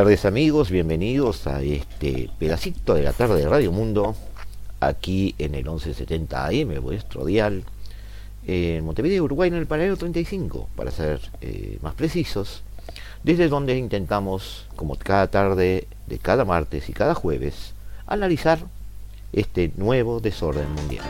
tardes amigos, bienvenidos a este pedacito de la tarde de Radio Mundo, aquí en el 1170 AM, vuestro dial, en Montevideo, Uruguay, en el paralelo 35, para ser eh, más precisos, desde donde intentamos, como cada tarde de cada martes y cada jueves, analizar este nuevo desorden mundial.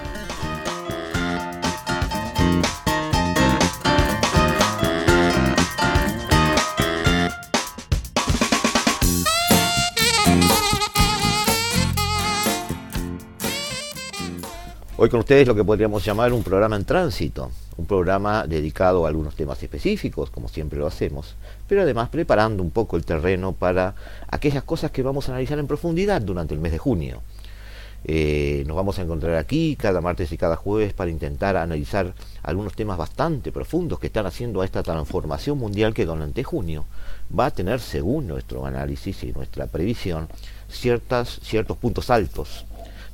Hoy con ustedes lo que podríamos llamar un programa en tránsito, un programa dedicado a algunos temas específicos, como siempre lo hacemos, pero además preparando un poco el terreno para aquellas cosas que vamos a analizar en profundidad durante el mes de junio. Eh, nos vamos a encontrar aquí cada martes y cada jueves para intentar analizar algunos temas bastante profundos que están haciendo a esta transformación mundial que durante junio va a tener, según nuestro análisis y nuestra previsión, ciertas, ciertos puntos altos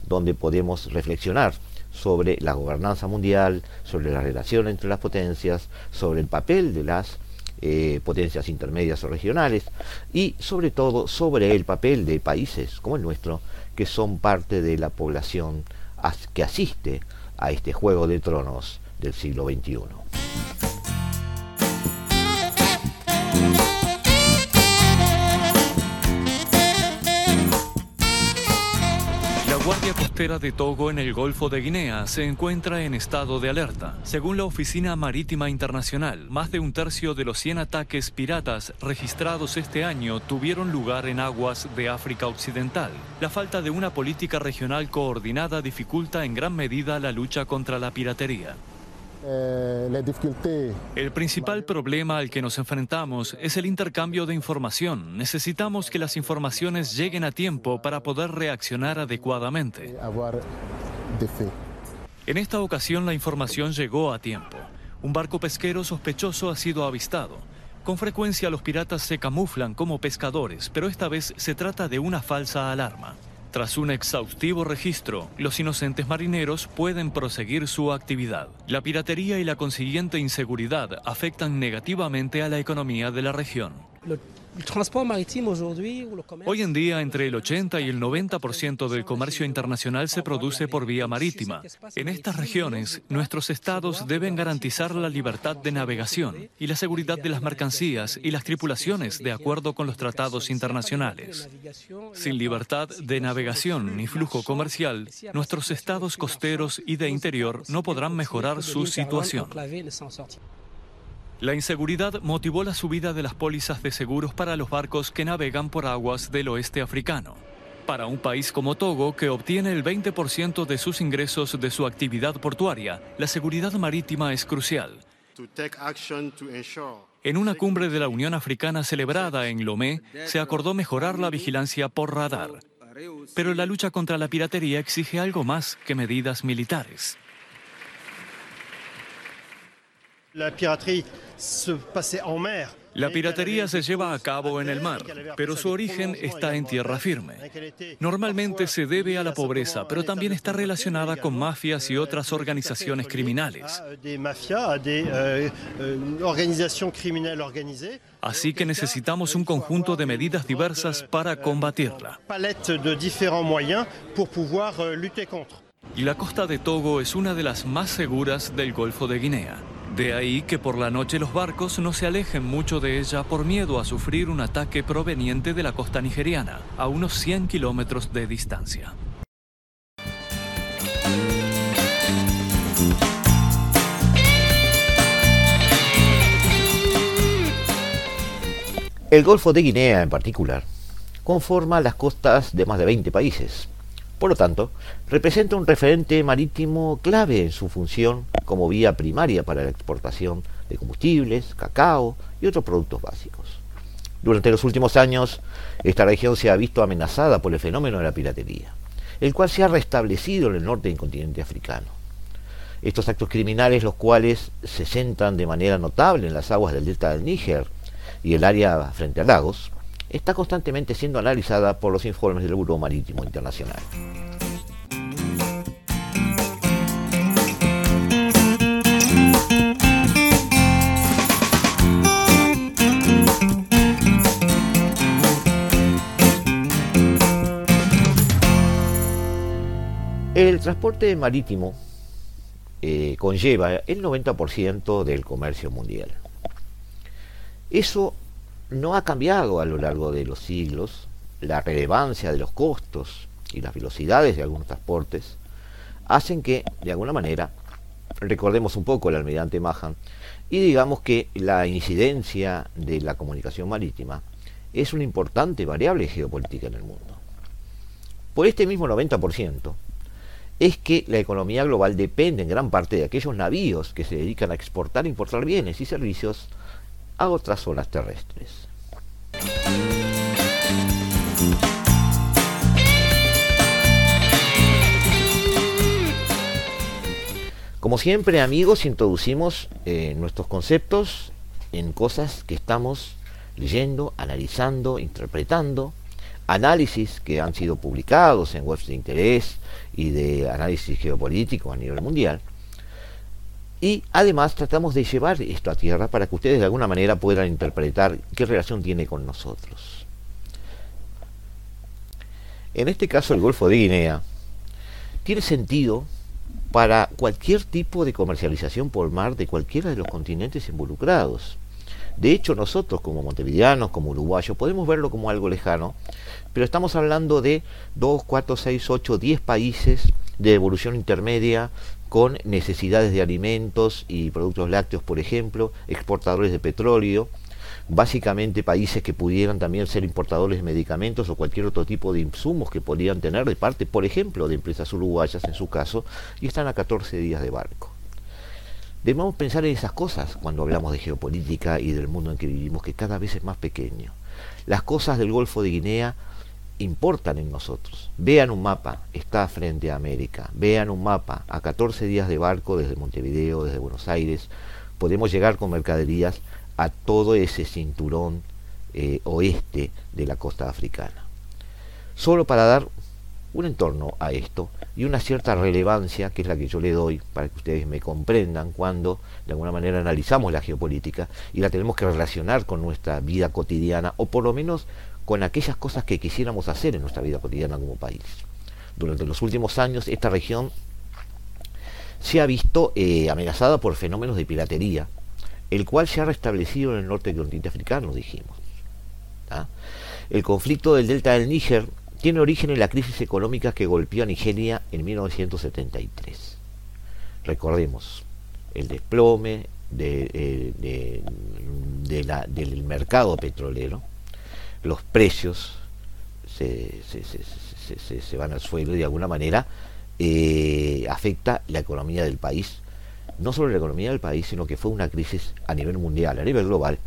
donde podemos reflexionar sobre la gobernanza mundial, sobre la relación entre las potencias, sobre el papel de las eh, potencias intermedias o regionales y sobre todo sobre el papel de países como el nuestro que son parte de la población que asiste a este juego de tronos del siglo XXI. Guardia Costera de Togo en el Golfo de Guinea se encuentra en estado de alerta. Según la Oficina Marítima Internacional, más de un tercio de los 100 ataques piratas registrados este año tuvieron lugar en aguas de África Occidental. La falta de una política regional coordinada dificulta en gran medida la lucha contra la piratería. Eh, el principal problema al que nos enfrentamos es el intercambio de información. Necesitamos que las informaciones lleguen a tiempo para poder reaccionar adecuadamente. En esta ocasión la información llegó a tiempo. Un barco pesquero sospechoso ha sido avistado. Con frecuencia los piratas se camuflan como pescadores, pero esta vez se trata de una falsa alarma. Tras un exhaustivo registro, los inocentes marineros pueden proseguir su actividad. La piratería y la consiguiente inseguridad afectan negativamente a la economía de la región. Hoy en día, entre el 80 y el 90% del comercio internacional se produce por vía marítima. En estas regiones, nuestros estados deben garantizar la libertad de navegación y la seguridad de las mercancías y las tripulaciones de acuerdo con los tratados internacionales. Sin libertad de navegación ni flujo comercial, nuestros estados costeros y de interior no podrán mejorar su situación. La inseguridad motivó la subida de las pólizas de seguros para los barcos que navegan por aguas del oeste africano. Para un país como Togo, que obtiene el 20% de sus ingresos de su actividad portuaria, la seguridad marítima es crucial. En una cumbre de la Unión Africana celebrada en Lomé, se acordó mejorar la vigilancia por radar. Pero la lucha contra la piratería exige algo más que medidas militares. La piratería la piratería se lleva a cabo en el mar, pero su origen está en tierra firme. Normalmente se debe a la pobreza, pero también está relacionada con mafias y otras organizaciones criminales. Así que necesitamos un conjunto de medidas diversas para combatirla. Y la costa de Togo es una de las más seguras del Golfo de Guinea. De ahí que por la noche los barcos no se alejen mucho de ella por miedo a sufrir un ataque proveniente de la costa nigeriana, a unos 100 kilómetros de distancia. El Golfo de Guinea en particular conforma las costas de más de 20 países, por lo tanto, representa un referente marítimo clave en su función como vía primaria para la exportación de combustibles, cacao y otros productos básicos. Durante los últimos años, esta región se ha visto amenazada por el fenómeno de la piratería, el cual se ha restablecido en el norte del continente africano. Estos actos criminales, los cuales se centran de manera notable en las aguas del delta del Níger y el área frente a lagos, está constantemente siendo analizada por los informes del Buró Marítimo Internacional. El transporte marítimo eh, conlleva el 90% del comercio mundial. Eso no ha cambiado a lo largo de los siglos. La relevancia de los costos y las velocidades de algunos transportes hacen que, de alguna manera, recordemos un poco el almirante Mahan y digamos que la incidencia de la comunicación marítima es una importante variable geopolítica en el mundo. Por este mismo 90%, es que la economía global depende en gran parte de aquellos navíos que se dedican a exportar e importar bienes y servicios a otras zonas terrestres. Como siempre amigos, introducimos eh, nuestros conceptos en cosas que estamos leyendo, analizando, interpretando, análisis que han sido publicados en webs de interés y de análisis geopolítico a nivel mundial. Y además tratamos de llevar esto a tierra para que ustedes de alguna manera puedan interpretar qué relación tiene con nosotros. En este caso el Golfo de Guinea tiene sentido para cualquier tipo de comercialización por mar de cualquiera de los continentes involucrados. De hecho, nosotros como montevideanos, como uruguayos, podemos verlo como algo lejano, pero estamos hablando de 2, 4, 6, 8, 10 países de evolución intermedia con necesidades de alimentos y productos lácteos, por ejemplo, exportadores de petróleo, básicamente países que pudieran también ser importadores de medicamentos o cualquier otro tipo de insumos que podrían tener de parte, por ejemplo, de empresas uruguayas en su caso, y están a 14 días de barco. Debemos pensar en esas cosas cuando hablamos de geopolítica y del mundo en que vivimos, que cada vez es más pequeño. Las cosas del Golfo de Guinea importan en nosotros. Vean un mapa, está frente a América. Vean un mapa, a 14 días de barco desde Montevideo, desde Buenos Aires, podemos llegar con mercaderías a todo ese cinturón eh, oeste de la costa africana. Solo para dar un entorno a esto y una cierta relevancia, que es la que yo le doy para que ustedes me comprendan cuando de alguna manera analizamos la geopolítica y la tenemos que relacionar con nuestra vida cotidiana o por lo menos con aquellas cosas que quisiéramos hacer en nuestra vida cotidiana como país. Durante los últimos años esta región se ha visto eh, amenazada por fenómenos de piratería, el cual se ha restablecido en el norte del continente africano, dijimos. El conflicto del delta del Níger tiene origen en la crisis económica que golpeó a Nigeria en 1973. Recordemos, el desplome eh, del mercado petrolero, los precios se, van al suelo y de alguna manera eh, afecta la economía del país. No solo la economía del país, sino que fue una crisis a nivel mundial, a nivel global,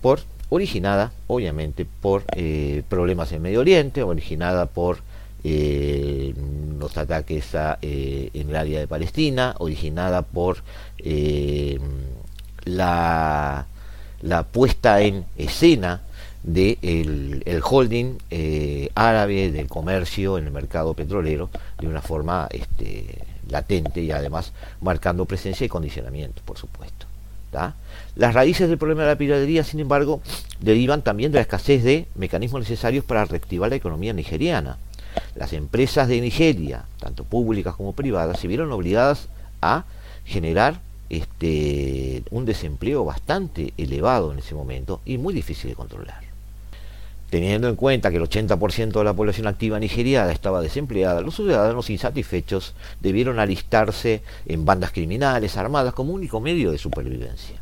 por originada obviamente por eh, problemas en Medio Oriente, originada por eh, los ataques en el área de Palestina, originada por la, la puesta en escena del de el holding eh, árabe del comercio en el mercado petrolero de una forma este, latente y además marcando presencia y condicionamiento, por supuesto. Las raíces del problema de la piratería, sin embargo, derivan también de la escasez de mecanismos necesarios para reactivar la economía nigeriana. Las empresas de Nigeria, tanto públicas como privadas, se vieron obligadas a generar este, un desempleo bastante elevado en ese momento y muy difícil de controlar. Teniendo en cuenta que el 80% de la población activa nigeriana estaba desempleada, los ciudadanos insatisfechos debieron alistarse en bandas criminales armadas como único medio de supervivencia.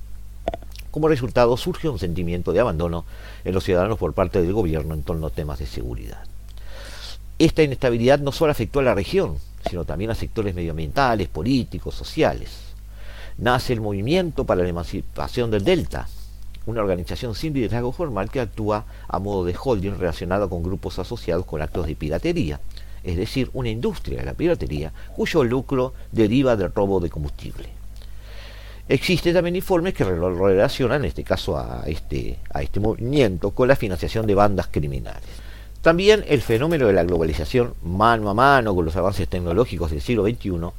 Como resultado surge un sentimiento de abandono en los ciudadanos por parte del gobierno en torno a temas de seguridad. Esta inestabilidad no solo afectó a la región, sino también a sectores medioambientales, políticos, sociales. Nace el movimiento para la emancipación del Delta, una organización sin liderazgo formal que actúa a modo de holding relacionado con grupos asociados con actos de piratería, es decir, una industria de la piratería cuyo lucro deriva del robo de combustible. Existen también informes que relacionan, en este caso, a este, a este movimiento con la financiación de bandas criminales. También el fenómeno de la globalización mano a mano con los avances tecnológicos del siglo XXI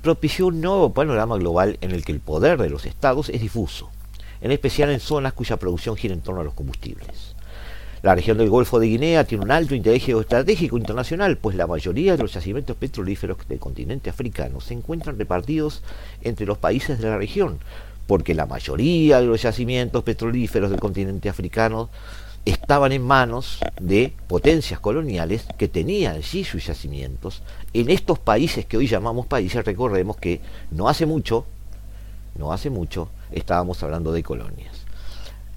propició un nuevo panorama global en el que el poder de los estados es difuso, en especial en zonas cuya producción gira en torno a los combustibles. La región del Golfo de Guinea tiene un alto interés geoestratégico internacional, pues la mayoría de los yacimientos petrolíferos del continente africano se encuentran repartidos entre los países de la región, porque la mayoría de los yacimientos petrolíferos del continente africano estaban en manos de potencias coloniales que tenían allí sus yacimientos. En estos países que hoy llamamos países, recordemos que no hace mucho, no hace mucho, estábamos hablando de colonias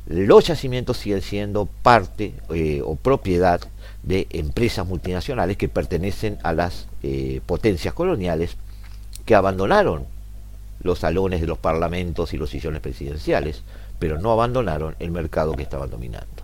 los yacimientos siguen siendo parte eh, o propiedad de empresas multinacionales que pertenecen a las eh, potencias coloniales que abandonaron los salones de los parlamentos y los sillones presidenciales, pero no abandonaron el mercado que estaban dominando.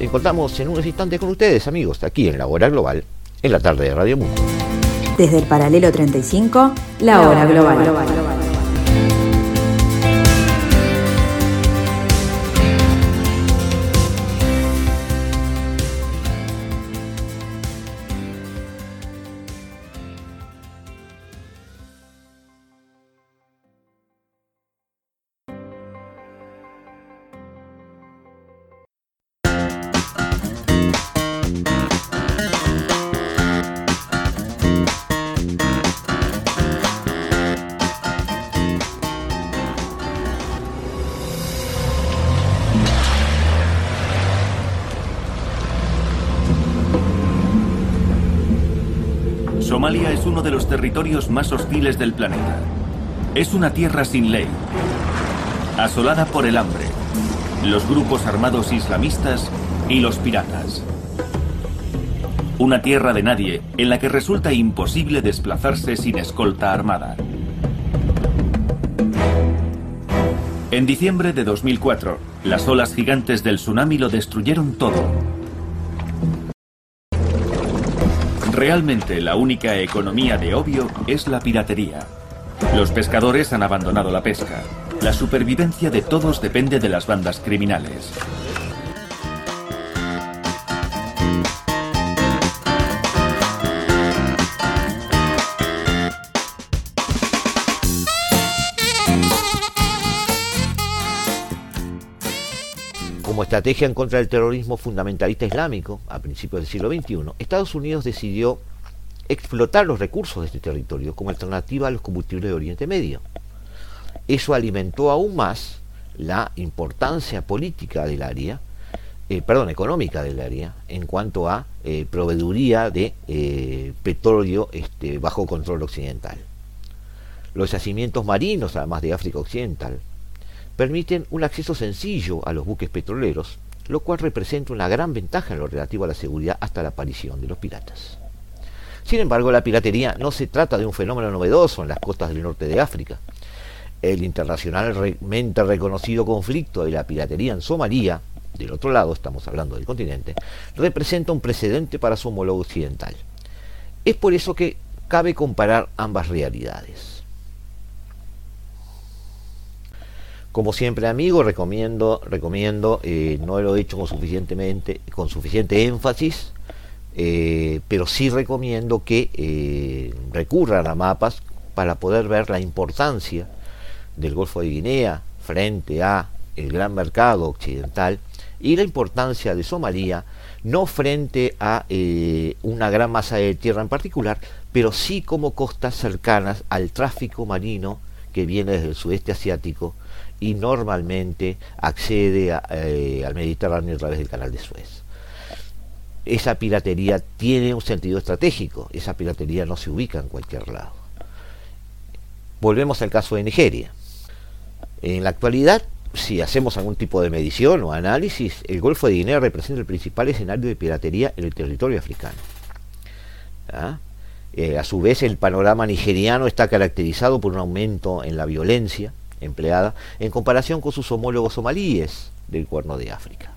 Encontramos en unos instantes con ustedes, amigos, aquí en la Hora Global, en la tarde de Radio Mundo. Desde el paralelo 35, la Hora Global. Más hostiles del planeta. Es una tierra sin ley, asolada por el hambre, los grupos armados islamistas y los piratas. Una tierra de nadie en la que resulta imposible desplazarse sin escolta armada. En diciembre de 2004, las olas gigantes del tsunami lo destruyeron todo Realmente la única economía de Obvio es la piratería. Los pescadores han abandonado la pesca. La supervivencia de todos depende de las bandas criminales. Estrategia en contra del terrorismo fundamentalista islámico a principios del siglo XXI, Estados Unidos decidió explotar los recursos de este territorio como alternativa a los combustibles de Oriente Medio. Eso alimentó aún más la importancia política del área, eh, perdón, económica del área, en cuanto a eh, proveeduría de eh, petróleo este, bajo control occidental. Los yacimientos marinos, además de África Occidental, permiten un acceso sencillo a los buques petroleros, lo cual representa una gran ventaja en lo relativo a la seguridad hasta la aparición de los piratas. Sin embargo, la piratería no se trata de un fenómeno novedoso en las costas del norte de África. El internacionalmente reconocido conflicto de la piratería en Somalia, del otro lado estamos hablando del continente, representa un precedente para su homólogo occidental. Es por eso que cabe comparar ambas realidades. Como siempre, amigo, recomiendo, recomiendo, eh, no lo he hecho con suficiente énfasis, eh, pero sí recomiendo que eh, recurran a mapas para poder ver la importancia del Golfo de Guinea frente a el gran mercado occidental y la importancia de Somalia no frente a una gran masa de tierra en particular, pero sí como costas cercanas al tráfico marino que viene desde el sudeste asiático y normalmente accede eh, al Mediterráneo a través del canal de Suez. Esa piratería tiene un sentido estratégico, esa piratería no se ubica en cualquier lado. Volvemos al caso de Nigeria. En la actualidad, si hacemos algún tipo de medición o análisis, el Golfo de Guinea representa el principal escenario de piratería en el territorio africano. ¿Ah? Eh, a su vez, el panorama nigeriano está caracterizado por un aumento en la violencia empleada en comparación con sus homólogos somalíes del Cuerno de África.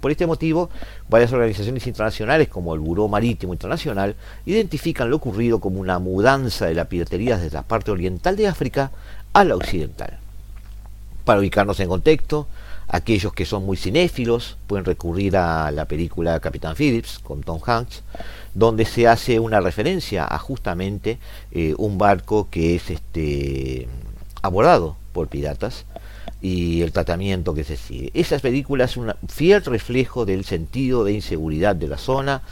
Por este motivo, varias organizaciones internacionales como el Buró Marítimo Internacional identifican lo ocurrido como una mudanza de la piratería desde la parte oriental de África a la occidental. Para ubicarnos en contexto, aquellos que son muy cinéfilos pueden recurrir a la película Capitán Phillips con Tom Hanks, donde se hace una referencia a justamente eh, un barco que es este, abordado piratas y el tratamiento que se sigue. Esa película es un fiel reflejo del sentido de inseguridad de la zona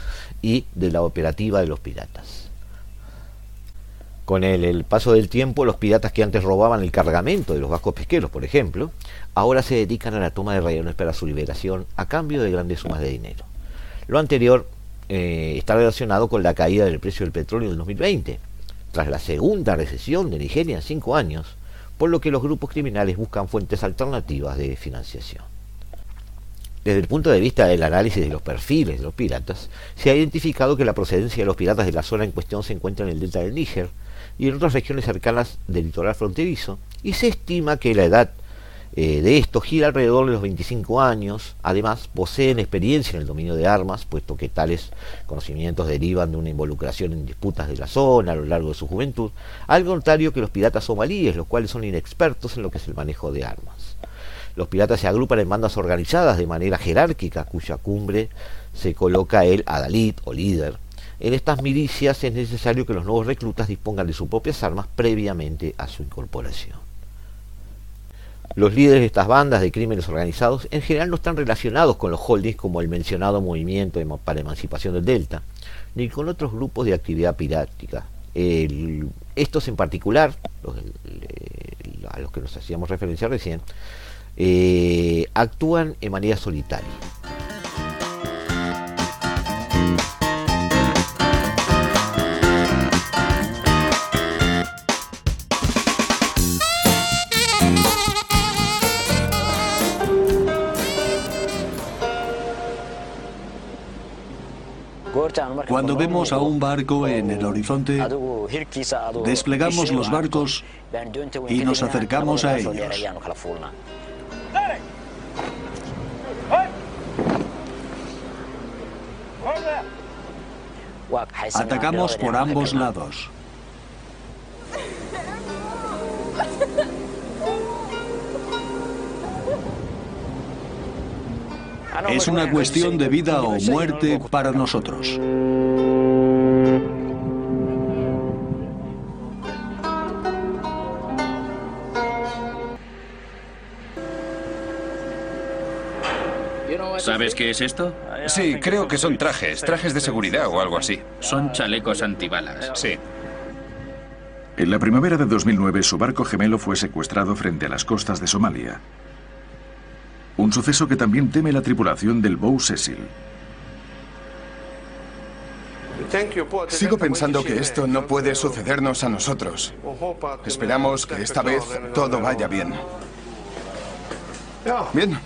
y de la operativa de los piratas. Con el, paso del tiempo, los piratas que antes robaban el cargamento de los vascos pesqueros, por ejemplo, ahora se dedican a la toma de rehenes para su liberación a cambio de grandes sumas de dinero. Lo anterior eh, está relacionado con la caída del precio del petróleo en 2020. Tras la segunda recesión de Nigeria en cinco años, por lo que los grupos criminales buscan fuentes alternativas de financiación. Desde el punto de vista del análisis de los perfiles de los piratas, se ha identificado que la procedencia de los piratas de la zona en cuestión se encuentra en el delta del Níger y en otras regiones cercanas del litoral fronterizo, y se estima que la edad eh, de esto gira alrededor de los 25 años. Además, poseen experiencia en el dominio de armas, puesto que tales conocimientos derivan de una involucración en disputas de la zona a lo largo de su juventud, al contrario que los piratas somalíes, los cuales son inexpertos en lo que es el manejo de armas. Los piratas se agrupan en bandas organizadas de manera jerárquica, cuya cumbre se coloca el adalid o líder. En estas milicias es necesario que los nuevos reclutas dispongan de sus propias armas previamente a su incorporación. Los líderes de estas bandas de crímenes organizados en general no están relacionados con los holdings como el mencionado movimiento para emancipación del Delta, ni con otros grupos de actividad pirática. estos en particular, a los que nos hacíamos referencia recién, eh, actúan en manera solitaria. Cuando vemos a un barco en el horizonte, desplegamos los barcos y nos acercamos a ellos. Atacamos por ambos lados. Es una cuestión de vida o muerte para nosotros. ¿Sabes qué es esto? Sí, creo que son trajes, trajes de seguridad o algo así. Son chalecos antibalas. Sí. En la primavera de 2009, su barco gemelo fue secuestrado frente a las costas de Somalia. Un suceso que también teme la tripulación del Bow Cecil. Sigo pensando que esto no puede sucedernos a nosotros. Esperamos que esta vez todo vaya bien. Bien.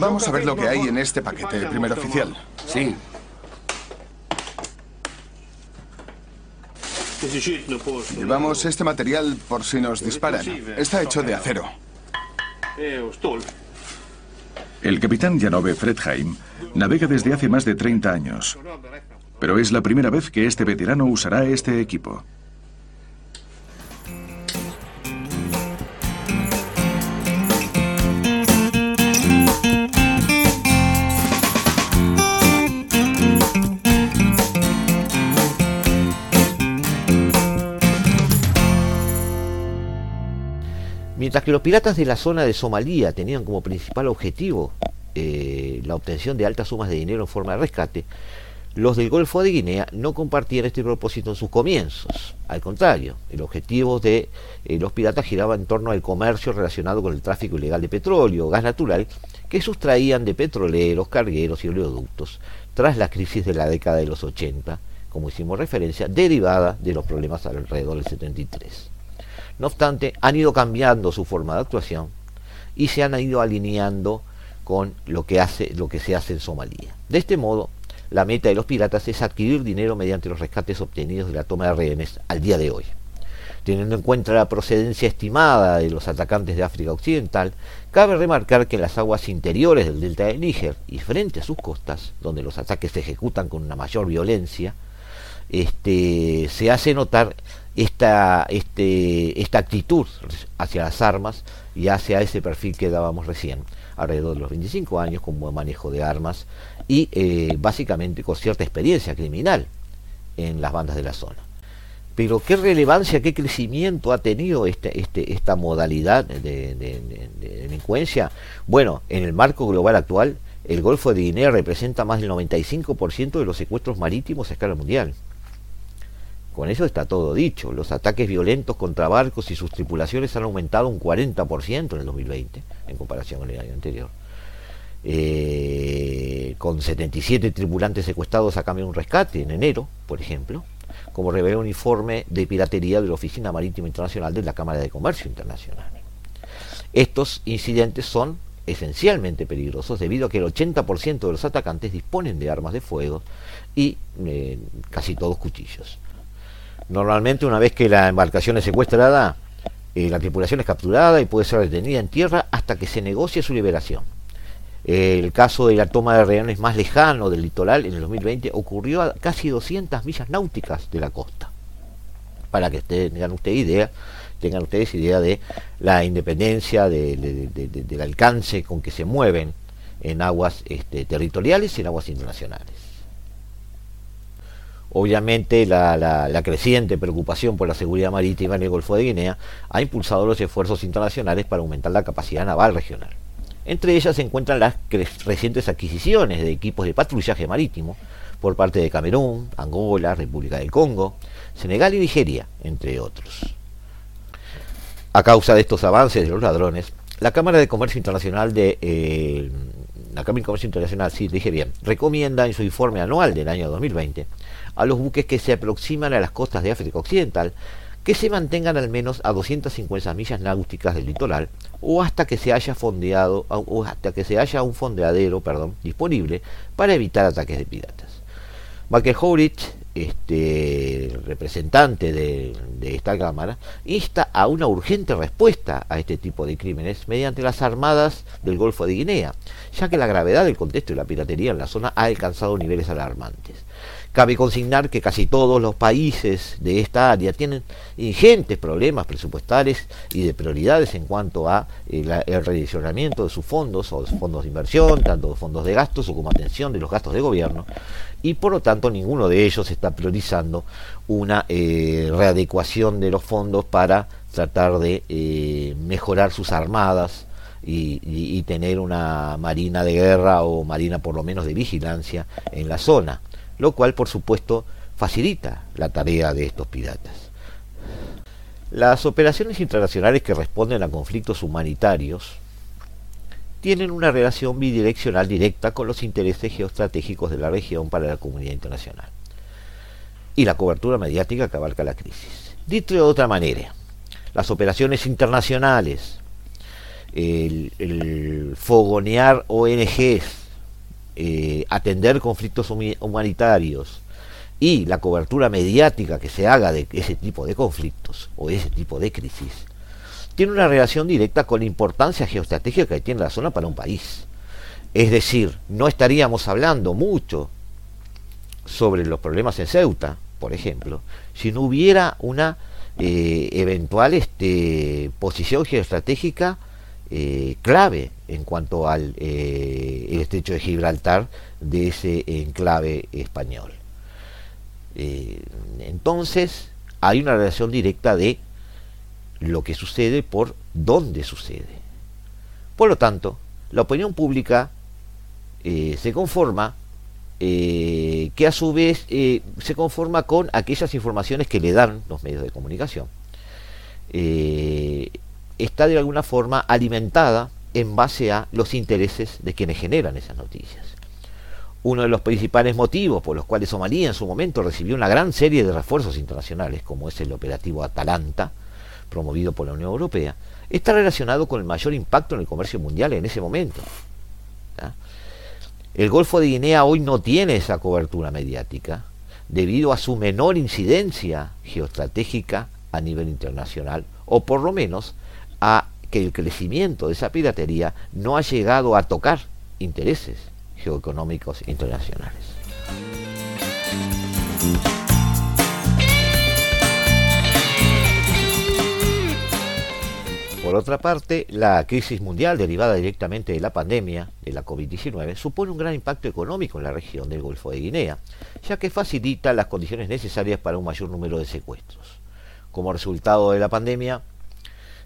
Vamos a ver lo que hay en este paquete, primer oficial. Sí. Llevamos este material por si nos disparan. Está hecho de acero. El capitán Janove Fredheim navega desde hace más de 30 años, pero es la primera vez que este veterano usará este equipo. Mientras que los piratas de la zona de Somalia tenían como principal objetivo eh, la obtención de altas sumas de dinero en forma de rescate, los del Golfo de Guinea no compartían este propósito en sus comienzos. Al contrario, el objetivo de eh, los piratas giraba en torno al comercio relacionado con el tráfico ilegal de petróleo gas natural que sustraían de petroleros, cargueros y oleoductos tras la crisis de la década de los 80, como hicimos referencia, derivada de los problemas alrededor del 73. No obstante, han ido cambiando su forma de actuación y se han ido alineando con lo que, se hace en Somalia. De este modo, la meta de los piratas es adquirir dinero mediante los rescates obtenidos de la toma de rehenes al día de hoy. Teniendo en cuenta la procedencia estimada de los atacantes de África Occidental, cabe remarcar que en las aguas interiores del delta de Níger y frente a sus costas, donde los ataques se ejecutan con una mayor violencia, este, se hace notar esta, este, esta actitud hacia las armas y hacia ese perfil que dábamos recién, alrededor de los 25 años, con buen manejo de armas y eh, básicamente con cierta experiencia criminal en las bandas de la zona. Pero qué relevancia, qué crecimiento ha tenido este, este, esta modalidad de, delincuencia. Bueno, en el marco global actual, el Golfo de Guinea representa más del 95% de los secuestros marítimos a escala mundial. Con eso está todo dicho. Los ataques violentos contra barcos y sus tripulaciones han aumentado un 40% en el 2020 en comparación con el año anterior. Eh, con 77 tripulantes secuestrados a cambio de un rescate en enero, por ejemplo, como revela un informe de piratería de la Oficina Marítima Internacional de la Cámara de Comercio Internacional. Estos incidentes son esencialmente peligrosos debido a que el 80% de los atacantes disponen de armas de fuego y eh, casi todos cuchillos. Normalmente una vez que la embarcación es secuestrada, eh, la tripulación es capturada y puede ser detenida en tierra hasta que se negocie su liberación. el caso de la toma de rehenes más lejano del litoral en el 2020 ocurrió a casi 200 millas náuticas de la costa. Para que tengan ustedes idea, tengan ustedes idea de la independencia, del alcance con que se mueven en aguas este, territoriales y en aguas internacionales. Obviamente la, creciente preocupación por la seguridad marítima en el Golfo de Guinea ha impulsado los esfuerzos internacionales para aumentar la capacidad naval regional. Entre ellas se encuentran las recientes adquisiciones de equipos de patrullaje marítimo por parte de Camerún, Angola, República del Congo, Senegal y Nigeria, entre otros. A causa de estos avances de los ladrones, la Cámara de Comercio Internacional de eh, la Cámara de Comercio Internacional, dije bien, recomienda en su informe anual del año 2020 a los buques que se aproximan a las costas de África Occidental que se mantengan al menos a 250 millas náuticas del litoral o hasta que se haya fondeado o hasta que se haya un fondeadero, perdón, disponible para evitar ataques de piratas. Michael Horich, este representante de, de, esta cámara, insta a una urgente respuesta a este tipo de crímenes mediante las armadas del Golfo de Guinea, ya que la gravedad del contexto de la piratería en la zona ha alcanzado niveles alarmantes. Cabe consignar que casi todos los países de esta área tienen ingentes problemas presupuestales y de prioridades en cuanto a eh, el redireccionamiento de sus fondos o fondos de inversión, tanto fondos de gastos o como atención de los gastos de gobierno, y por lo tanto ninguno de ellos está priorizando una eh, readecuación de los fondos para tratar de eh, mejorar sus armadas y tener una marina de guerra o marina por lo menos de vigilancia en la zona lo cual por supuesto facilita la tarea de estos piratas. Las operaciones internacionales que responden a conflictos humanitarios tienen una relación bidireccional directa con los intereses geoestratégicos de la región para la comunidad internacional y la cobertura mediática que abarca la crisis. Dicho de otra manera, las operaciones internacionales, el, el fogonear ONGs, eh, atender conflictos humanitarios y la cobertura mediática que se haga de ese tipo de conflictos o ese tipo de crisis, tiene una relación directa con la importancia geoestratégica que tiene la zona para un país. Es decir, no estaríamos hablando mucho sobre los problemas en Ceuta, por ejemplo, si no hubiera una eh, eventual este, posición geoestratégica eh, clave en cuanto al eh, estrecho de Gibraltar de ese enclave español. Eh, entonces hay una relación directa de lo que sucede por dónde sucede. Por lo tanto, la opinión pública se conforma que a su vez se conforma con aquellas informaciones que le dan los medios de comunicación está de alguna forma alimentada en base a los intereses de quienes generan esas noticias. Uno de los principales motivos por los cuales Somalia en su momento recibió una gran serie de refuerzos internacionales, como es el operativo Atalanta, promovido por la Unión Europea, está relacionado con el mayor impacto en el comercio mundial en ese momento. El Golfo de Guinea hoy no tiene esa cobertura mediática debido a su menor incidencia geoestratégica a nivel internacional, o por lo menos a que el crecimiento de esa piratería no ha llegado a tocar intereses geoeconómicos internacionales. Por otra parte, la crisis mundial derivada directamente de la pandemia de la COVID-19 supone un gran impacto económico en la región del Golfo de Guinea, ya que facilita las condiciones necesarias para un mayor número de secuestros. Como resultado de la pandemia,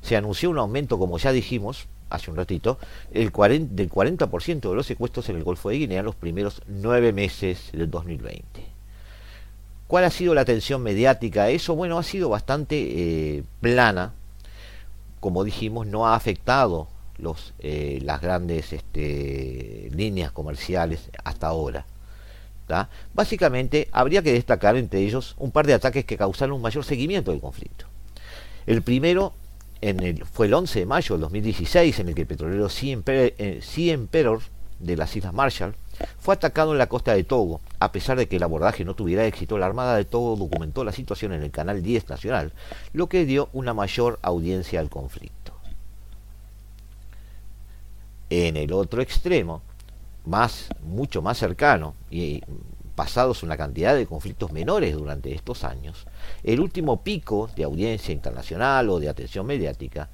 se anunció un aumento, como ya dijimos hace un ratito, el del 40% de los secuestros en el Golfo de Guinea en los primeros nueve meses del 2020. ¿Cuál ha sido la atención mediática a eso? Bueno, ha sido bastante eh, plana como dijimos, no ha afectado los, eh, las grandes este, líneas comerciales hasta ahora. Básicamente, habría que destacar entre ellos un par de ataques que causaron un mayor seguimiento del conflicto. El primero el, fue el 11 de mayo del 2016, en el que el petrolero Sea Emperor de las Islas Marshall fue atacado en la costa de Togo. A pesar de que el abordaje no tuviera éxito, la Armada de Togo documentó la situación en el canal 10 nacional, lo que dio una mayor audiencia al conflicto. En el otro extremo, más, mucho más cercano y pasados una cantidad de conflictos menores durante estos años, el último pico de audiencia internacional o de atención mediática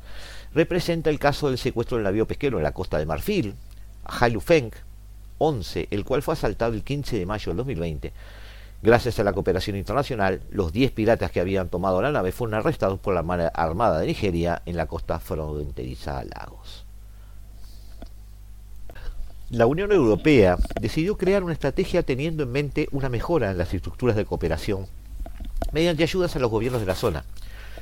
representa el caso del secuestro del navío pesquero en la costa de Marfil, Feng, 11, el cual fue asaltado el 15 de mayo del 2020. Gracias a la cooperación internacional, los 10 piratas que habían tomado la nave fueron arrestados por la Armada de Nigeria en la costa fronteriza a Lagos. La Unión Europea decidió crear una estrategia teniendo en mente una mejora en las estructuras de cooperación mediante ayudas a los gobiernos de la zona,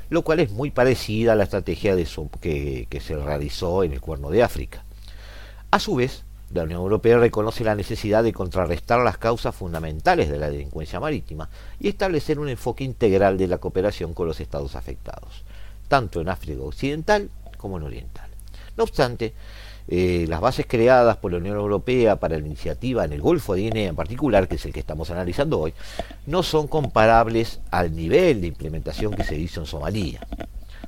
lo cual es muy parecida a la estrategia de que, que se realizó en el Cuerno de África. A su vez, la Unión Europea reconoce la necesidad de contrarrestar las causas fundamentales de la delincuencia marítima y establecer un enfoque integral de la cooperación con los estados afectados, tanto en África Occidental como en Oriental. No obstante, eh, las bases creadas por la Unión Europea para la iniciativa en el Golfo de Guinea en particular, que es el que estamos analizando hoy, no son comparables al nivel de implementación que se hizo en Somalia.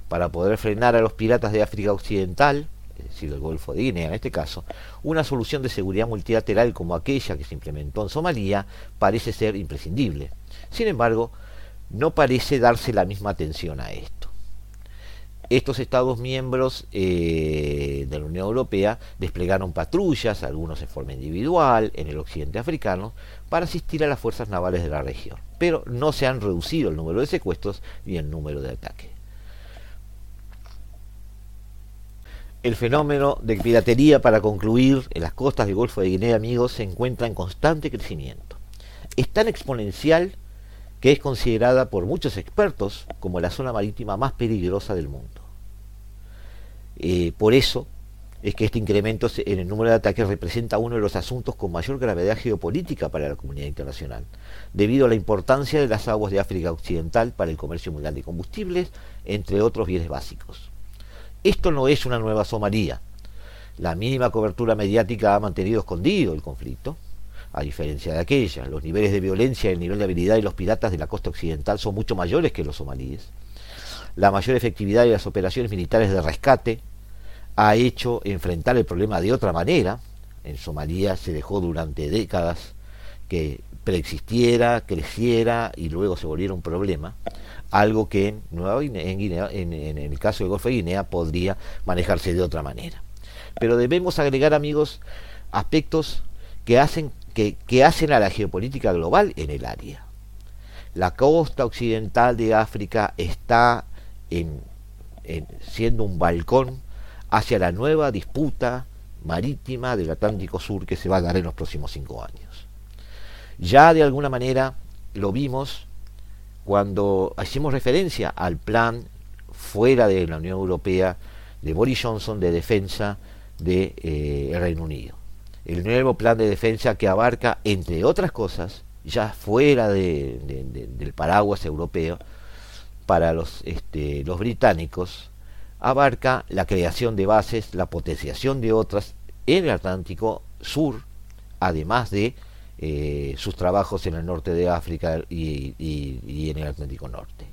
Para poder frenar a los piratas de África Occidental, es decir, el Golfo de Guinea en este caso, una solución de seguridad multilateral como aquella que se implementó en Somalia parece ser imprescindible. Sin embargo, no parece darse la misma atención a esto. Estos Estados miembros eh, de la Unión Europea desplegaron patrullas, algunos en forma individual, en el occidente africano, para asistir a las fuerzas navales de la región. Pero no se han reducido el número de secuestros ni el número de ataques. El fenómeno de piratería, para concluir, en las costas del Golfo de Guinea, amigos, se encuentra en constante crecimiento. Es tan exponencial que es considerada por muchos expertos como la zona marítima más peligrosa del mundo. Eh, por eso es que este incremento en el número de ataques representa uno de los asuntos con mayor gravedad geopolítica para la comunidad internacional, debido a la importancia de las aguas de África Occidental para el comercio mundial de combustibles, entre otros bienes básicos. Esto no es una nueva Somalia. La mínima cobertura mediática ha mantenido escondido el conflicto, a diferencia de aquella. Los niveles de violencia y el nivel de habilidad de los piratas de la costa occidental son mucho mayores que los somalíes. La mayor efectividad de las operaciones militares de rescate ha hecho enfrentar el problema de otra manera. En Somalia se dejó durante décadas que preexistiera, creciera y luego se volviera un problema algo que en, Nueva en, en, el caso del Golfo de Guinea podría manejarse de otra manera. Pero debemos agregar, amigos, aspectos que hacen, que, que hacen a la geopolítica global en el área. La costa occidental de África está en, siendo un balcón hacia la nueva disputa marítima del Atlántico Sur que se va a dar en los próximos cinco años. Ya de alguna manera lo vimos cuando hicimos referencia al plan fuera de la Unión Europea de Boris Johnson de defensa del de, eh, Reino Unido. El nuevo plan de defensa que abarca, entre otras cosas, ya fuera del paraguas europeo, para los, este, los británicos abarca la creación de bases, la potenciación de otras en el Atlántico Sur, además de eh, sus trabajos en el norte de África y, y en el Atlántico Norte.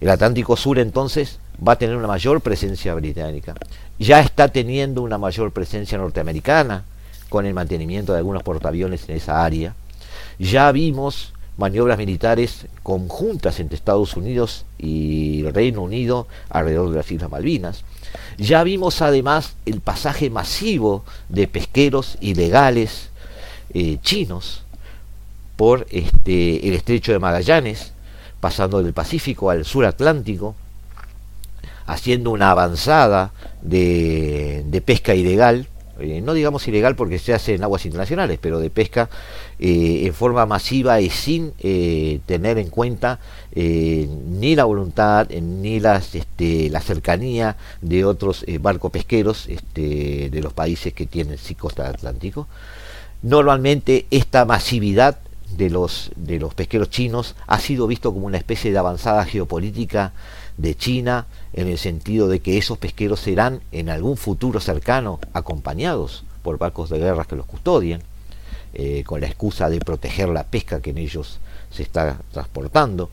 El Atlántico Sur entonces va a tener una mayor presencia británica. Ya está teniendo una mayor presencia norteamericana con el mantenimiento de algunos portaaviones en esa área. Ya vimos maniobras militares conjuntas entre Estados Unidos y el Reino Unido alrededor de las Islas Malvinas. Ya vimos además el pasaje masivo de pesqueros ilegales eh, chinos por este, el estrecho de Magallanes, pasando del Pacífico al sur Atlántico, haciendo una avanzada de, de pesca ilegal eh, no digamos ilegal porque se hace en aguas internacionales, pero de pesca eh, en forma masiva y sin eh, tener en cuenta ni la voluntad ni las, este, la cercanía de otros barcos pesqueros este, de los países que tienen sí costa atlántico. Normalmente esta masividad de los, de los pesqueros chinos ha sido visto como una especie de avanzada geopolítica de China en el sentido de que esos pesqueros serán en algún futuro cercano acompañados por barcos de guerra que los custodien, eh, con la excusa de proteger la pesca que en ellos se está transportando.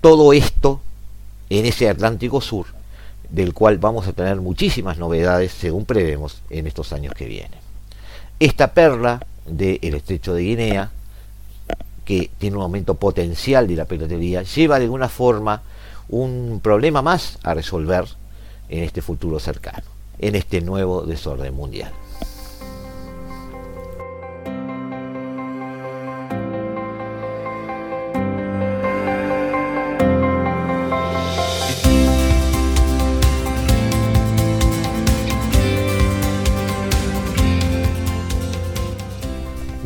Todo esto en ese Atlántico Sur, del cual vamos a tener muchísimas novedades, según prevemos, en estos años que vienen. Esta perla del estrecho de Guinea, que tiene un aumento potencial de la piratería, lleva de alguna forma un problema más a resolver en este futuro cercano, en este nuevo desorden mundial.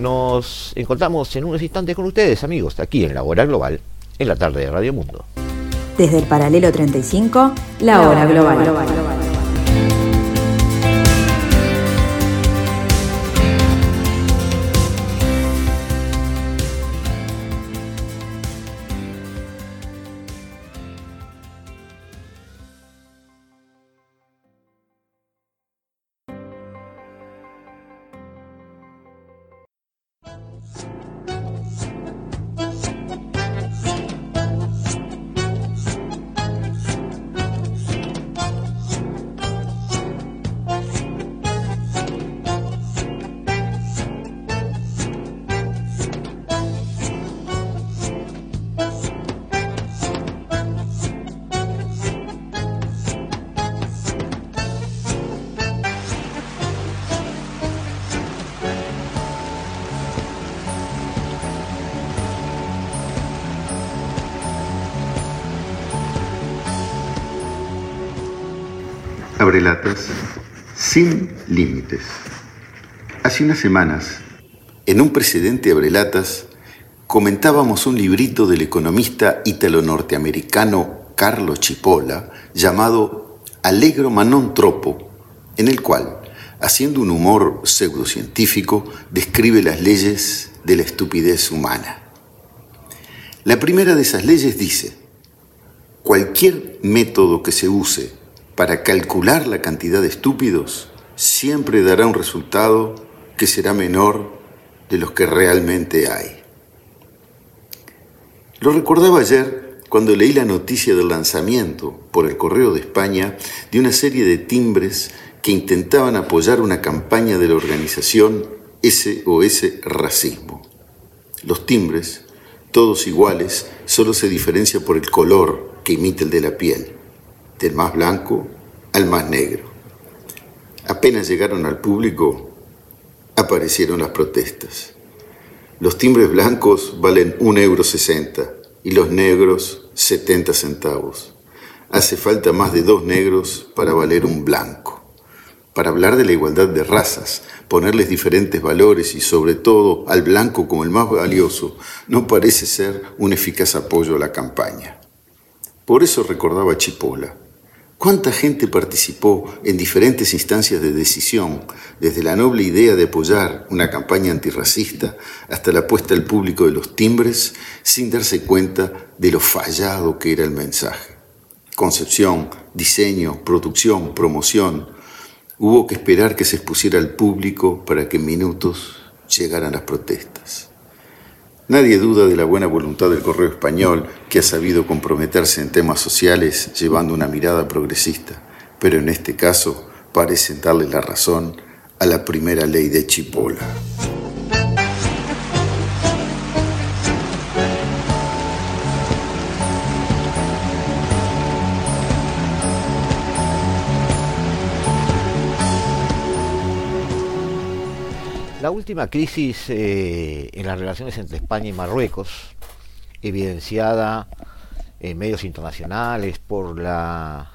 Nos encontramos en unos instantes con ustedes, amigos, aquí en la hora global, en la tarde de Radio Mundo. Desde el paralelo 35, la hora global. Abrelatas sin límites. Hace unas semanas, en un precedente Abrelatas, comentábamos un librito del economista ítalo-norteamericano Carlo Cipolla llamado Allegro ma non troppo, en el cual, haciendo un humor pseudocientífico, describe las leyes de la estupidez humana. La primera de esas leyes dice, cualquier método que se use para calcular la cantidad de estúpidos siempre dará un resultado que será menor de los que realmente hay. Lo recordaba ayer cuando leí la noticia del lanzamiento por el Correo de España de una serie de timbres que intentaban apoyar una campaña de la organización SOS Racismo. Los timbres, todos iguales, solo se diferencia por el color que imita el de la piel del más blanco al más negro. Apenas llegaron al público, aparecieron las protestas. Los timbres blancos valen un euro y los negros 70 centavos. Hace falta más de dos negros para valer un blanco. Para hablar de la igualdad de razas, ponerles diferentes valores y sobre todo al blanco como el más valioso, no parece ser un eficaz apoyo a la campaña. Por eso recordaba Chipola ¿Cuánta gente participó en diferentes instancias de decisión, desde la noble idea de apoyar una campaña antirracista hasta la puesta al público de los timbres, sin darse cuenta de lo fallado que era el mensaje? Concepción, diseño, producción, promoción. Hubo que esperar que se expusiera al público para que en minutos llegaran las protestas. Nadie duda de la buena voluntad del correo español, que ha sabido comprometerse en temas sociales llevando una mirada progresista, pero en este caso parecen darle la razón a la primera ley de Chipola. La última crisis eh, en las relaciones entre España y Marruecos, evidenciada en medios internacionales por la,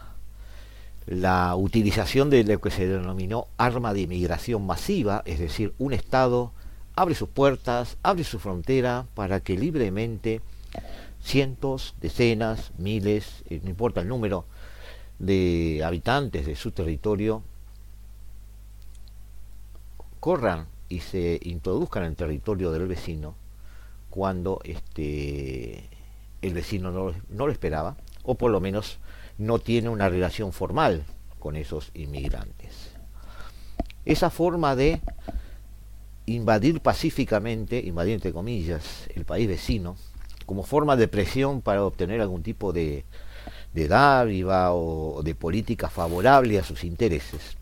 la utilización de lo que se denominó arma de inmigración masiva, es decir, un Estado abre sus puertas, abre su frontera para que libremente cientos, decenas, miles, eh, no importa el número de habitantes de su territorio, corran y se introduzcan en el territorio del vecino cuando este, el vecino no, no lo esperaba, o por lo menos no tiene una relación formal con esos inmigrantes. Esa forma de invadir pacíficamente, invadir entre comillas, el país vecino, como forma de presión para obtener algún tipo de, de dádiva o de política favorable a sus intereses,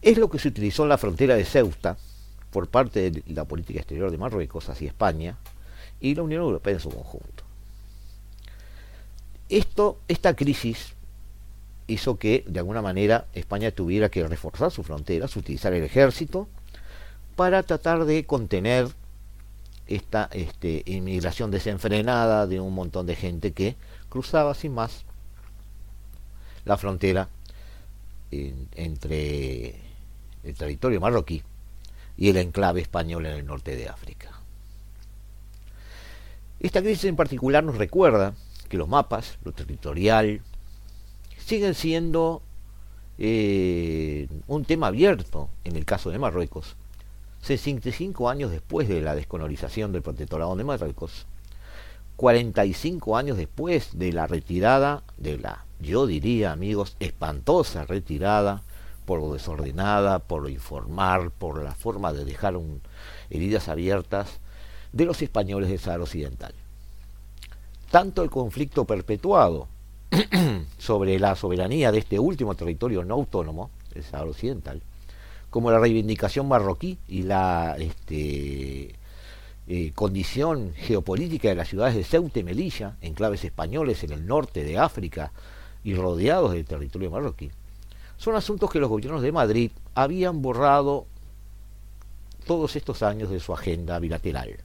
es lo que se utilizó en la frontera de Ceuta por parte de la política exterior de Marruecos hacia España y la Unión Europea en su conjunto. Esto, esta crisis hizo que de alguna manera España tuviera que reforzar sus fronteras, utilizar el ejército para tratar de contener esta este, inmigración desenfrenada de un montón de gente que cruzaba sin más la frontera entre el territorio marroquí y el enclave español en el norte de África. Esta crisis en particular nos recuerda que los mapas, lo territorial, siguen siendo eh, un tema abierto en el caso de Marruecos. 65 años después de la descolonización del protectorado de Marruecos, 45 años después de la retirada, de la, yo diría amigos, espantosa retirada por lo desordenada, por lo informar, por la forma de dejar heridas abiertas de los españoles del Sahara Occidental. Tanto el conflicto perpetuado sobre la soberanía de este último territorio no autónomo, el Sahara Occidental, como la reivindicación marroquí y la este, eh, condición geopolítica de las ciudades de Ceuta y Melilla, enclaves españoles en el norte de África y rodeados del territorio marroquí, son asuntos que los gobiernos de Madrid habían borrado todos estos años de su agenda bilateral.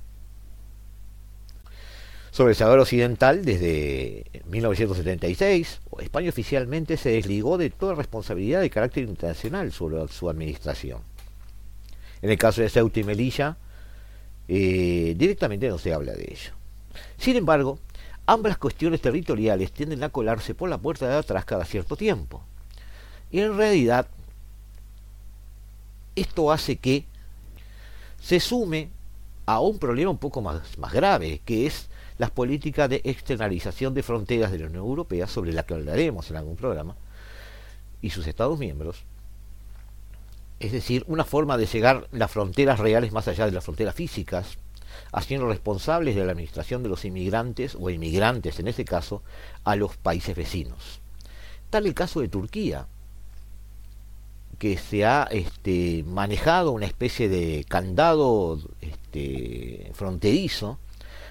Sobre el Sahara Occidental, desde 1976, España oficialmente se desligó de toda responsabilidad de carácter internacional sobre su administración. En el caso de Ceuta y Melilla, eh, directamente no se habla de ello. Sin embargo, ambas cuestiones territoriales tienden a colarse por la puerta de atrás cada cierto tiempo. Y en realidad, esto hace que se sume a un problema un poco más, más grave, que es las políticas de externalización de fronteras de la Unión Europea, sobre la que hablaremos en algún programa, y sus Estados miembros, es decir, una forma de llegar las fronteras reales más allá de las fronteras físicas, haciendo responsables de la administración de los inmigrantes, o inmigrantes en este caso, a los países vecinos. Tal el caso de Turquía, que se ha este, manejado una especie de candado este, fronterizo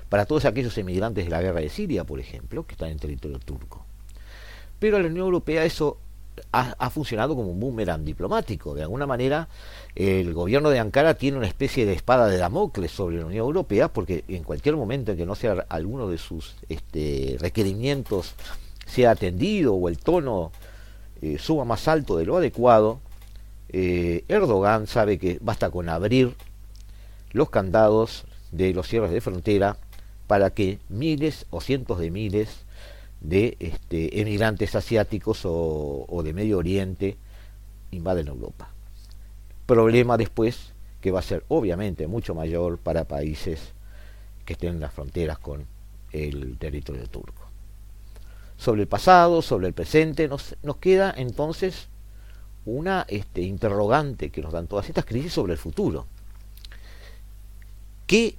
para todos aquellos emigrantes de la guerra de Siria, por ejemplo, que están en territorio turco. Pero a la Unión Europea eso ha, funcionado como un boomerang diplomático. De alguna manera, el gobierno de Ankara tiene una especie de espada de Damocles sobre la Unión Europea, porque en cualquier momento en que no sea alguno de sus este, requerimientos sea atendido o el tono eh, suba más alto de lo adecuado, eh, Erdogan sabe que basta con abrir los candados de los cierres de frontera para que miles o cientos de miles de este, emigrantes asiáticos o, de Medio Oriente invaden Europa. Problema después que va a ser obviamente mucho mayor para países que estén en las fronteras con el territorio turco. Sobre el pasado, sobre el presente, nos, nos queda entonces una este, interrogante que nos dan todas estas crisis sobre el futuro. ¿Qué,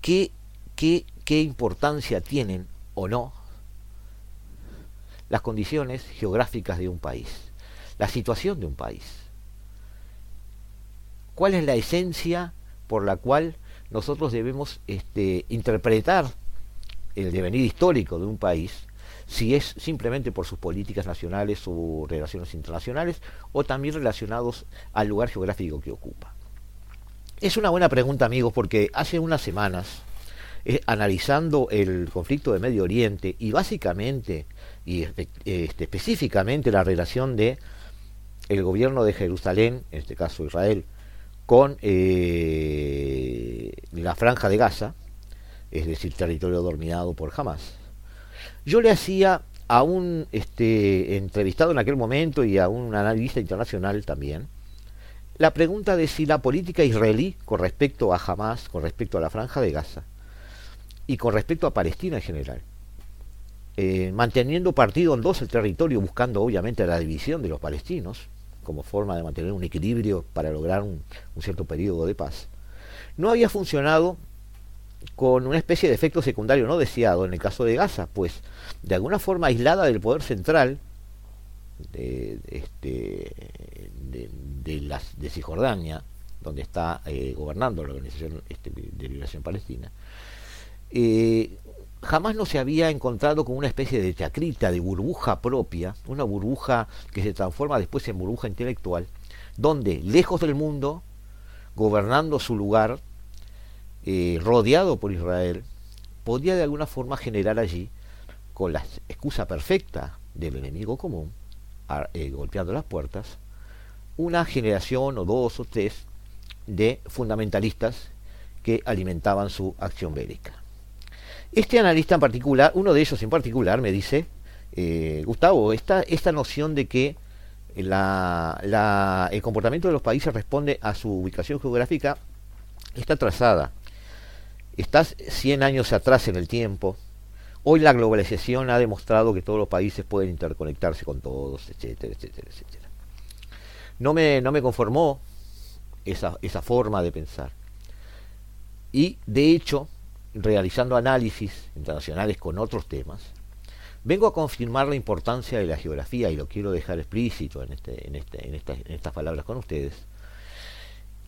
qué, qué, qué importancia tienen o no las condiciones geográficas de un país, la situación de un país? ¿Cuál es la esencia por la cual nosotros debemos este, interpretar el devenir histórico de un país si es simplemente por sus políticas nacionales o relaciones internacionales o también relacionados al lugar geográfico que ocupa. Es una buena pregunta, amigos, porque hace unas semanas, eh, analizando el conflicto de Medio Oriente y básicamente y este, específicamente la relación de el gobierno de Jerusalén, en este caso Israel, con eh, la franja de Gaza, es decir, territorio dominado por Hamas yo le hacía a un este, entrevistado en aquel momento y a un analista internacional también, la pregunta de si la política israelí con respecto a Hamas, con respecto a la franja de Gaza y con respecto a Palestina en general, eh, manteniendo partido en dos el territorio, buscando obviamente la división de los palestinos como forma de mantener un equilibrio para lograr un cierto periodo de paz, no había funcionado con una especie de efecto secundario no deseado en el caso de Gaza, pues de alguna forma aislada del poder central de, este, de, las, de Cisjordania, donde está eh, gobernando la Organización este, de Liberación Palestina, eh, jamás no se había encontrado con una especie de chacrita, de burbuja propia, una burbuja que se transforma después en burbuja intelectual, donde lejos del mundo, gobernando su lugar, eh, rodeado por Israel, podía de alguna forma generar allí, con la excusa perfecta del enemigo común, eh, golpeando las puertas, una generación o dos o tres de fundamentalistas que alimentaban su acción bélica. Este analista en particular, uno de ellos en particular, me dice, eh, Gustavo, esta, esta noción de que la, el comportamiento de los países responde a su ubicación geográfica está trazada Estás 100 años atrás en el tiempo. Hoy la globalización ha demostrado que todos los países pueden interconectarse con todos, etcétera, etcétera, etcétera. No me, no me conformó esa, esa forma de pensar. Y de hecho, realizando análisis internacionales con otros temas, vengo a confirmar la importancia de la geografía, y lo quiero dejar explícito en, este, en, este, en, en estas palabras con ustedes,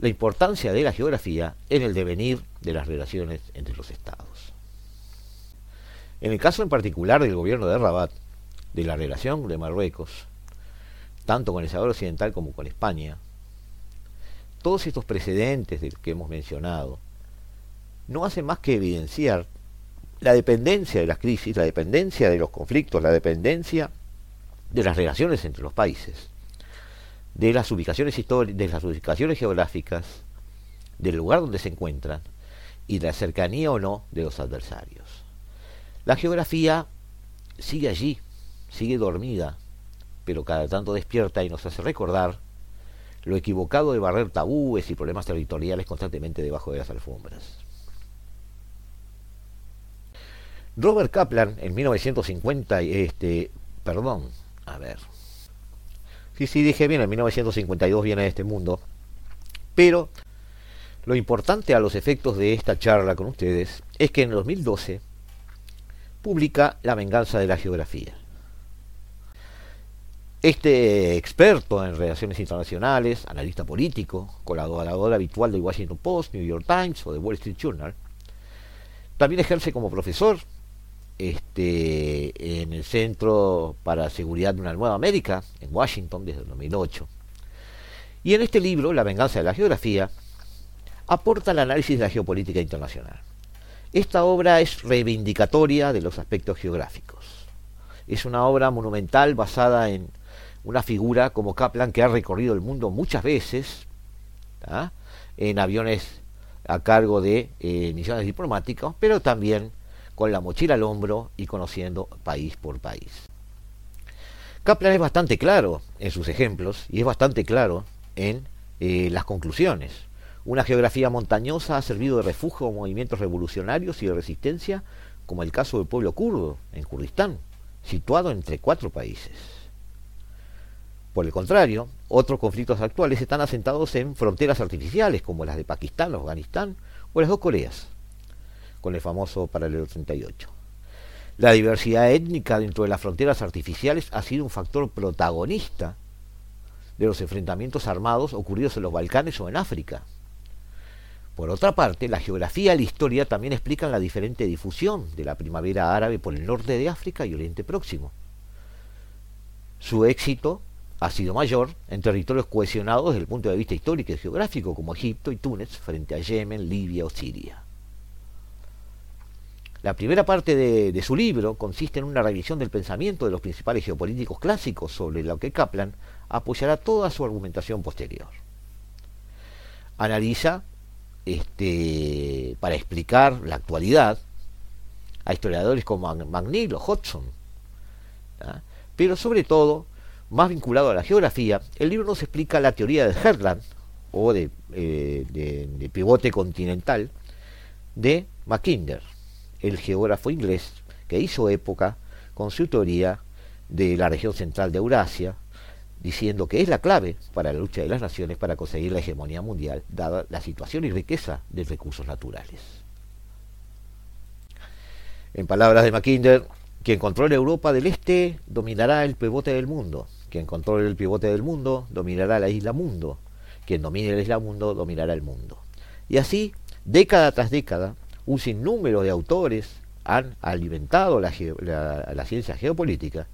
la importancia de la geografía en el devenir de las relaciones entre los estados. En el caso en particular del gobierno de Rabat, de la relación de Marruecos, tanto con el Sahara Occidental como con España, todos estos precedentes que hemos mencionado no hacen más que evidenciar la dependencia de las crisis, la dependencia de los conflictos, la dependencia de las relaciones entre los países de las ubicaciones históricas, de las ubicaciones geográficas, del lugar donde se encuentran y de la cercanía o no de los adversarios. La geografía sigue allí, sigue dormida, pero cada tanto despierta y nos hace recordar lo equivocado de barrer tabúes y problemas territoriales constantemente debajo de las alfombras. Robert Kaplan en 1950, este, perdón, a ver, Sí, sí, dije bien, en 1952 viene a este mundo. Pero lo importante a los efectos de esta charla con ustedes es que en 2012 publica La venganza de la geografía. Este experto en relaciones internacionales, analista político, colaborador habitual de Washington Post, New York Times o de Wall Street Journal, también ejerce como profesor este, en el Centro para Seguridad de una Nueva América, en Washington, desde el 2008. Y en este libro, La venganza de la geografía, aporta el análisis de la geopolítica internacional. Esta obra es reivindicatoria de los aspectos geográficos. Es una obra monumental basada en una figura como Kaplan que ha recorrido el mundo muchas veces en aviones a cargo de eh, misiones diplomáticas, pero también con la mochila al hombro y conociendo país por país. Kaplan es bastante claro en sus ejemplos y es bastante claro en eh, las conclusiones. Una geografía montañosa ha servido de refugio a movimientos revolucionarios y de resistencia, como el caso del pueblo kurdo en Kurdistán, situado entre cuatro países. Por el contrario, otros conflictos actuales están asentados en fronteras artificiales, como las de Pakistán, Afganistán o las dos Coreas, con el famoso paralelo 38. La diversidad étnica dentro de las fronteras artificiales ha sido un factor protagonista de los enfrentamientos armados ocurridos en los Balcanes o en África. Por otra parte, la geografía y la historia también explican la diferente difusión de la primavera árabe por el norte de África y Oriente Próximo. Su éxito ha sido mayor en territorios cohesionados desde el punto de vista histórico y geográfico, como Egipto y Túnez, frente a Yemen, Libia o Siria. La primera parte de, de, su libro consiste en una revisión del pensamiento de los principales geopolíticos clásicos sobre lo que Kaplan apoyará toda su argumentación posterior. Analiza este, para explicar la actualidad a historiadores como McNeil o Hodgson. Pero sobre todo, más vinculado a la geografía, el libro nos explica la teoría de Herland, o de, eh, de, pivote continental, de Mackinder, el geógrafo inglés que hizo época con su teoría de la región central de Eurasia, diciendo que es la clave para la lucha de las naciones para conseguir la hegemonía mundial, dada la situación y riqueza de recursos naturales. En palabras de Mackinder, quien controle Europa del Este dominará el pivote del mundo. Quien controle el pivote del mundo dominará la isla mundo. Quien domine la isla mundo dominará el mundo. Y así, década tras década, un sinnúmero de autores han alimentado la, la ciencia geopolítica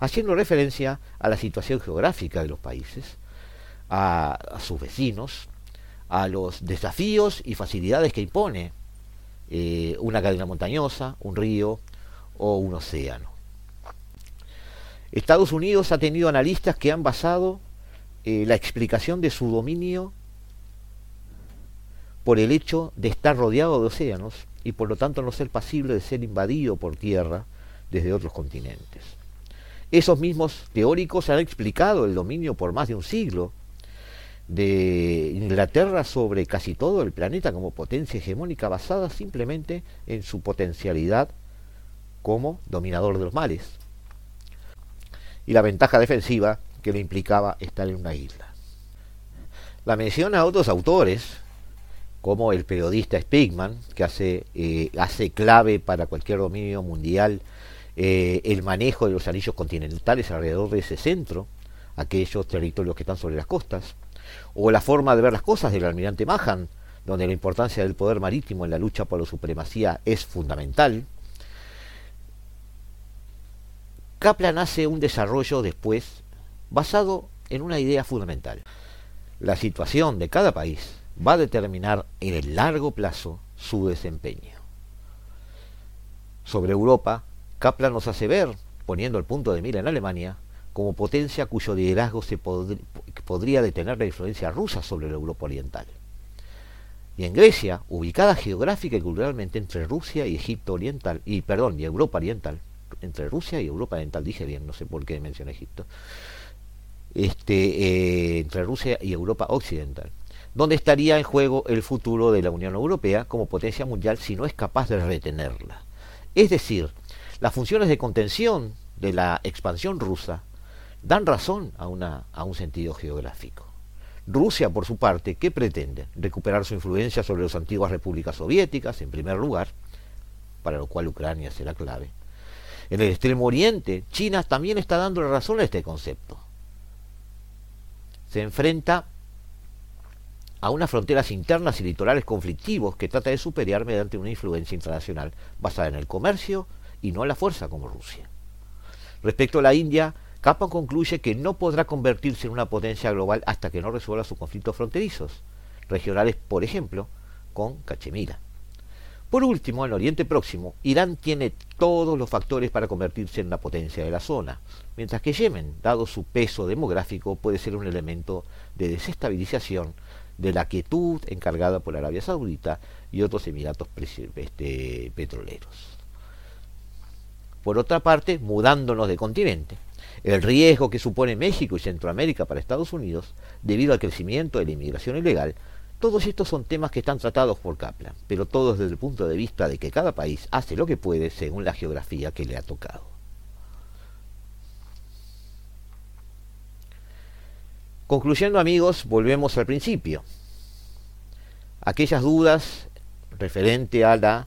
haciendo referencia a la situación geográfica de los países, a, sus vecinos, a los desafíos y facilidades que impone eh, una cadena montañosa, un río o un océano. Estados Unidos ha tenido analistas que han basado eh, la explicación de su dominio por el hecho de estar rodeado de océanos y por lo tanto no ser pasible de ser invadido por tierra desde otros continentes. Esos mismos teóricos han explicado el dominio por más de un siglo de Inglaterra sobre casi todo el planeta como potencia hegemónica basada simplemente en su potencialidad como dominador de los mares y la ventaja defensiva que le implicaba estar en una isla. La mención a otros autores, como el periodista Spigman, que hace, eh, hace clave para cualquier dominio mundial eh, el manejo de los anillos continentales alrededor de ese centro, aquellos territorios que están sobre las costas, o la forma de ver las cosas del almirante Mahan, donde la importancia del poder marítimo en la lucha por la supremacía es fundamental. Kaplan hace un desarrollo después basado en una idea fundamental. La situación de cada país va a determinar en el largo plazo su desempeño. Sobre Europa Kaplan nos hace ver, poniendo el punto de mira en Alemania, como potencia cuyo liderazgo se podría detener la influencia rusa sobre la Europa Oriental. Y en Grecia, ubicada geográfica y culturalmente entre Rusia y Egipto Oriental, y perdón, y Europa Oriental, entre Rusia y Europa Oriental, dije bien, no sé por qué mencioné Egipto, este, eh, entre Rusia y Europa Occidental, donde estaría en juego el futuro de la Unión Europea como potencia mundial si no es capaz de retenerla. Es decir, las funciones de contención de la expansión rusa dan razón a, un sentido geográfico. Rusia, por su parte, ¿qué pretende? Recuperar su influencia sobre las antiguas repúblicas soviéticas, en primer lugar, para lo cual Ucrania será clave. En el extremo oriente, China también está dando razón a este concepto. Se enfrenta a unas fronteras internas y litorales conflictivos que trata de superar mediante una influencia internacional basada en el comercio, y no a la fuerza como Rusia. Respecto a la India, Kaplan concluye que no podrá convertirse en una potencia global hasta que no resuelva sus conflictos fronterizos, regionales, por ejemplo, con Cachemira. Por último, en Oriente Próximo, Irán tiene todos los factores para convertirse en una potencia de la zona, mientras que Yemen, dado su peso demográfico, puede ser un elemento de desestabilización de la quietud encargada por Arabia Saudita y otros emiratos este, petroleros. por otra parte, mudándonos de continente. El riesgo que supone México y Centroamérica para Estados Unidos, debido al crecimiento de la inmigración ilegal, todos estos son temas que están tratados por Kaplan, pero todos desde el punto de vista de que cada país hace lo que puede según la geografía que le ha tocado. Concluyendo amigos, volvemos al principio. Aquellas dudas referente a la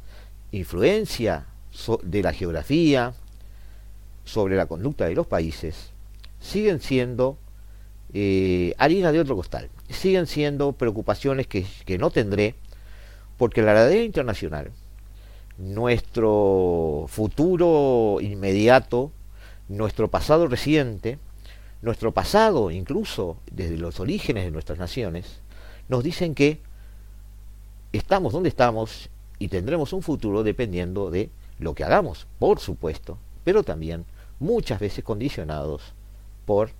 influencia de la geografía sobre la conducta de los países siguen siendo eh, harina de otro costal. Siguen siendo preocupaciones que, que no tendré porque la ladera internacional, nuestro futuro inmediato, nuestro pasado reciente, nuestro pasado incluso desde los orígenes de nuestras naciones, nos dicen que estamos donde estamos y tendremos un futuro dependiendo de lo que hagamos, por supuesto, pero también muchas veces condicionados por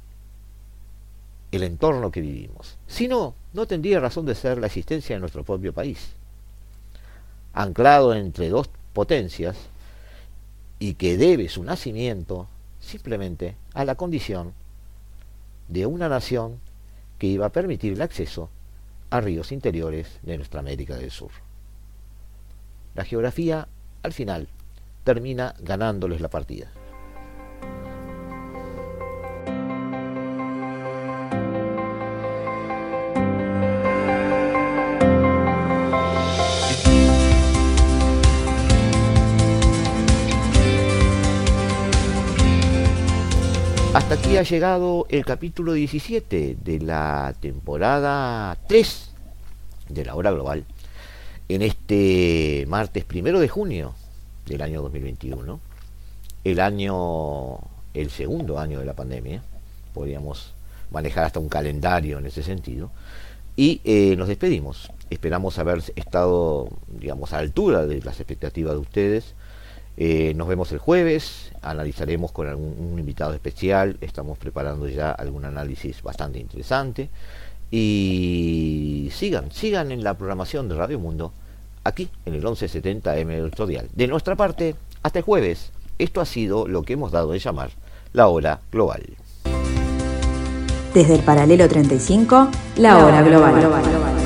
el entorno que vivimos. Si no, no tendría razón de ser la existencia de nuestro propio país. Anclado entre dos potencias y que debe su nacimiento simplemente a la condición de una nación que iba a permitir el acceso a ríos interiores de nuestra América del Sur. La geografía, al final, termina ganándoles la partida. Ha llegado el capítulo 17 de la temporada 3 de la hora global en este martes primero de junio del año 2021, el año, el segundo año de la pandemia, podríamos manejar hasta un calendario en ese sentido, y eh, nos despedimos. Esperamos haber estado, digamos, a altura de las expectativas de ustedes eh, nos vemos el jueves, analizaremos con algún, un invitado especial, estamos preparando ya algún análisis bastante interesante. Y sigan, sigan en la programación de Radio Mundo, aquí en el 1170 M Editorial. De nuestra parte, hasta el jueves. Esto ha sido lo que hemos dado de llamar la hora global. Desde el paralelo 35, la, hora global. global.